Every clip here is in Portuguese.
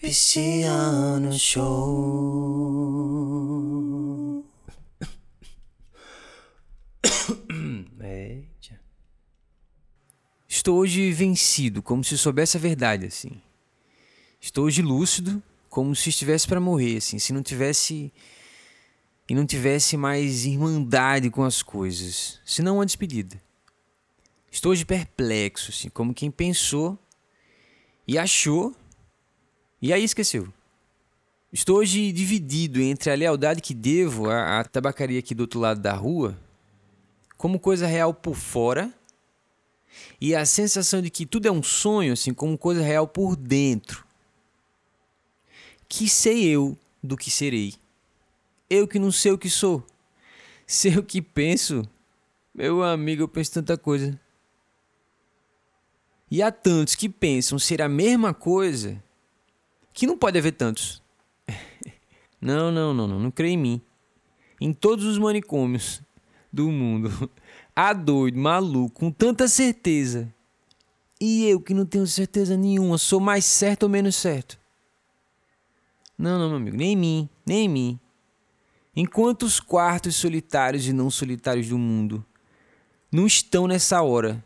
Pisciano Show. Tia. Estou hoje vencido, como se soubesse a verdade, assim. Estou hoje lúcido, como se estivesse para morrer, assim, se não tivesse e não tivesse mais irmandade com as coisas, senão uma despedida. Estou hoje perplexo, assim, como quem pensou e achou e aí esqueceu. Estou hoje dividido entre a lealdade que devo à, à tabacaria aqui do outro lado da rua, como coisa real por fora, e a sensação de que tudo é um sonho, assim, como coisa real por dentro. Que sei eu do que serei. Eu que não sei o que sou. Sei o que penso. Meu amigo, eu penso tanta coisa. E há tantos que pensam ser a mesma coisa que não pode haver tantos. Não, não, não, não, não creio em mim. Em todos os manicômios do mundo. Há doido, maluco, com tanta certeza. E eu que não tenho certeza nenhuma, sou mais certo ou menos certo. Não, não, meu amigo, nem em mim, nem em mim. Em quantos quartos solitários e não solitários do mundo não estão nessa hora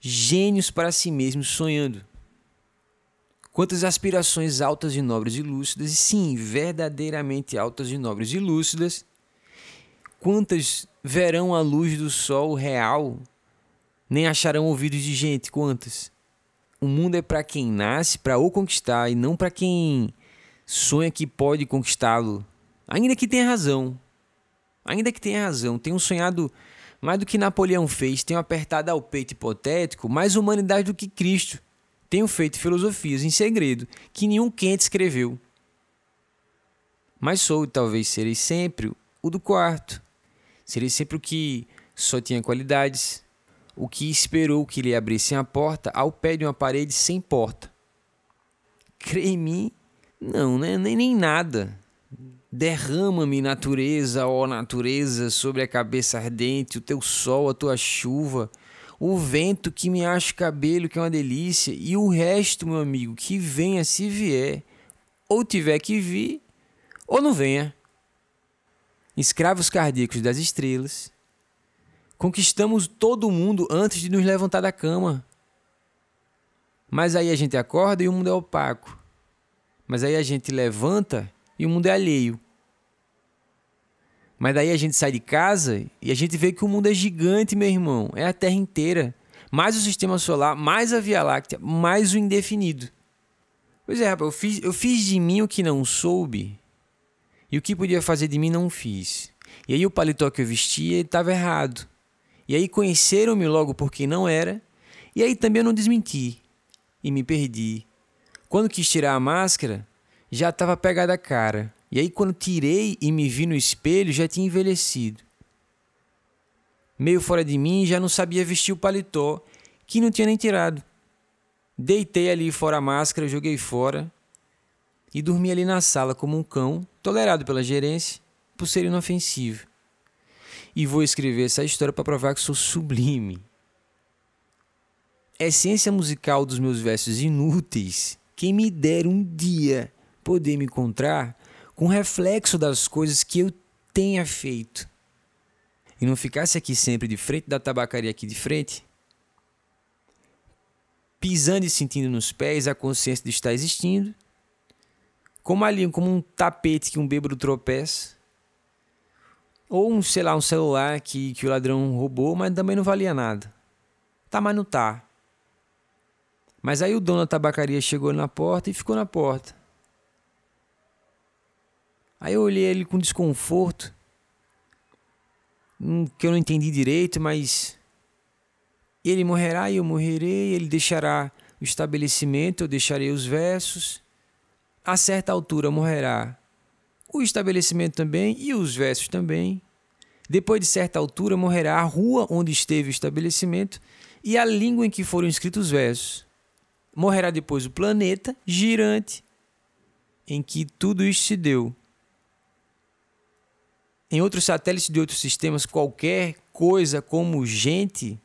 gênios para si mesmos sonhando? Quantas aspirações altas e nobres e lúcidas, e sim, verdadeiramente altas e nobres e lúcidas, quantas verão a luz do sol real, nem acharão ouvidos de gente, quantas? O mundo é para quem nasce para o conquistar e não para quem sonha que pode conquistá-lo Ainda que tenha razão. Ainda que tenha razão. Tenho sonhado mais do que Napoleão fez. Tenho apertado ao peito hipotético mais humanidade do que Cristo. Tenho feito filosofias em segredo que nenhum quente escreveu. Mas sou, talvez serei sempre, o do quarto. Serei sempre o que só tinha qualidades, o que esperou que lhe abrissem a porta ao pé de uma parede sem porta. Crê em mim? Não, né? nem, nem nada. Derrama-me, natureza, ó natureza, sobre a cabeça ardente, o teu sol, a tua chuva, o vento que me acha o cabelo, que é uma delícia, e o resto, meu amigo, que venha se vier, ou tiver que vir, ou não venha. Escravos cardíacos das estrelas, conquistamos todo mundo antes de nos levantar da cama. Mas aí a gente acorda e o mundo é opaco. Mas aí a gente levanta e o mundo é alheio. Mas daí a gente sai de casa e a gente vê que o mundo é gigante, meu irmão. É a Terra inteira. Mais o sistema solar, mais a Via Láctea, mais o indefinido. Pois é, rapaz, eu fiz, eu fiz de mim o que não soube. E o que podia fazer de mim não fiz. E aí o paletó que eu vestia estava errado. E aí conheceram-me logo por quem não era. E aí também eu não desmenti. E me perdi. Quando quis tirar a máscara, já estava pegada a cara. E aí, quando tirei e me vi no espelho, já tinha envelhecido. Meio fora de mim, já não sabia vestir o paletó, que não tinha nem tirado. Deitei ali fora a máscara, joguei fora e dormi ali na sala como um cão, tolerado pela gerência, por ser inofensivo. E vou escrever essa história para provar que sou sublime. essência musical dos meus versos inúteis, quem me der um dia poder me encontrar com reflexo das coisas que eu tenha feito. E não ficasse aqui sempre de frente da tabacaria aqui de frente, pisando e sentindo nos pés a consciência de estar existindo, como ali, como um tapete que um bêbado tropeça, ou um, sei lá, um celular que, que o ladrão roubou, mas também não valia nada. Tá, mas não tá. Mas aí o dono da tabacaria chegou na porta e ficou na porta. Aí eu olhei ele com desconforto, hum, que eu não entendi direito, mas ele morrerá e eu morrerei, ele deixará o estabelecimento, eu deixarei os versos. A certa altura morrerá o estabelecimento também e os versos também. Depois de certa altura morrerá a rua onde esteve o estabelecimento e a língua em que foram escritos os versos. Morrerá depois o planeta girante em que tudo isso se deu em outros satélites de outros sistemas, qualquer coisa como gente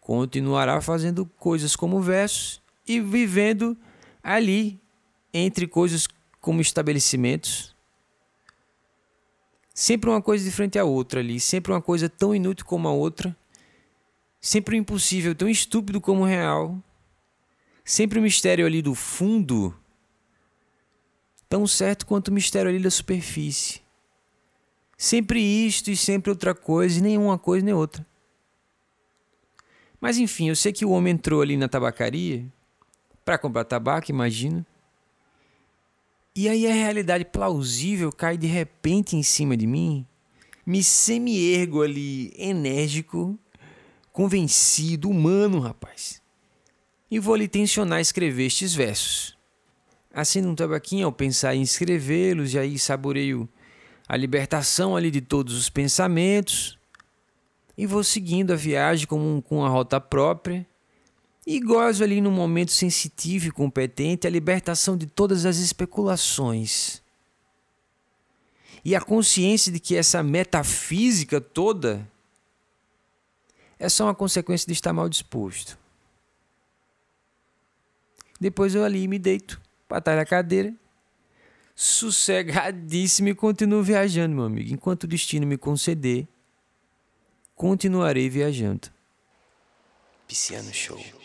continuará fazendo coisas como versos e vivendo ali entre coisas como estabelecimentos. Sempre uma coisa de frente à outra ali, sempre uma coisa tão inútil como a outra, sempre um impossível tão estúpido como o real, sempre o mistério ali do fundo, tão certo quanto o mistério ali da superfície. Sempre isto e sempre outra coisa, e nenhuma coisa nem outra. Mas enfim, eu sei que o homem entrou ali na tabacaria para comprar tabaco, imagino. E aí a realidade plausível cai de repente em cima de mim, me semi-ergo ali, enérgico, convencido, humano, rapaz. E vou lhe tensionar escrever estes versos. Acendo um tabaquinho ao pensar em escrevê-los, e aí saboreio a libertação ali de todos os pensamentos e vou seguindo a viagem com, com a rota própria e gozo ali no momento sensitivo e competente a libertação de todas as especulações. E a consciência de que essa metafísica toda é só uma consequência de estar mal disposto. Depois eu ali me deito, batalho a cadeira, sossegadíssimo e continuo viajando, meu amigo, enquanto o destino me conceder continuarei viajando. Pisciano Show.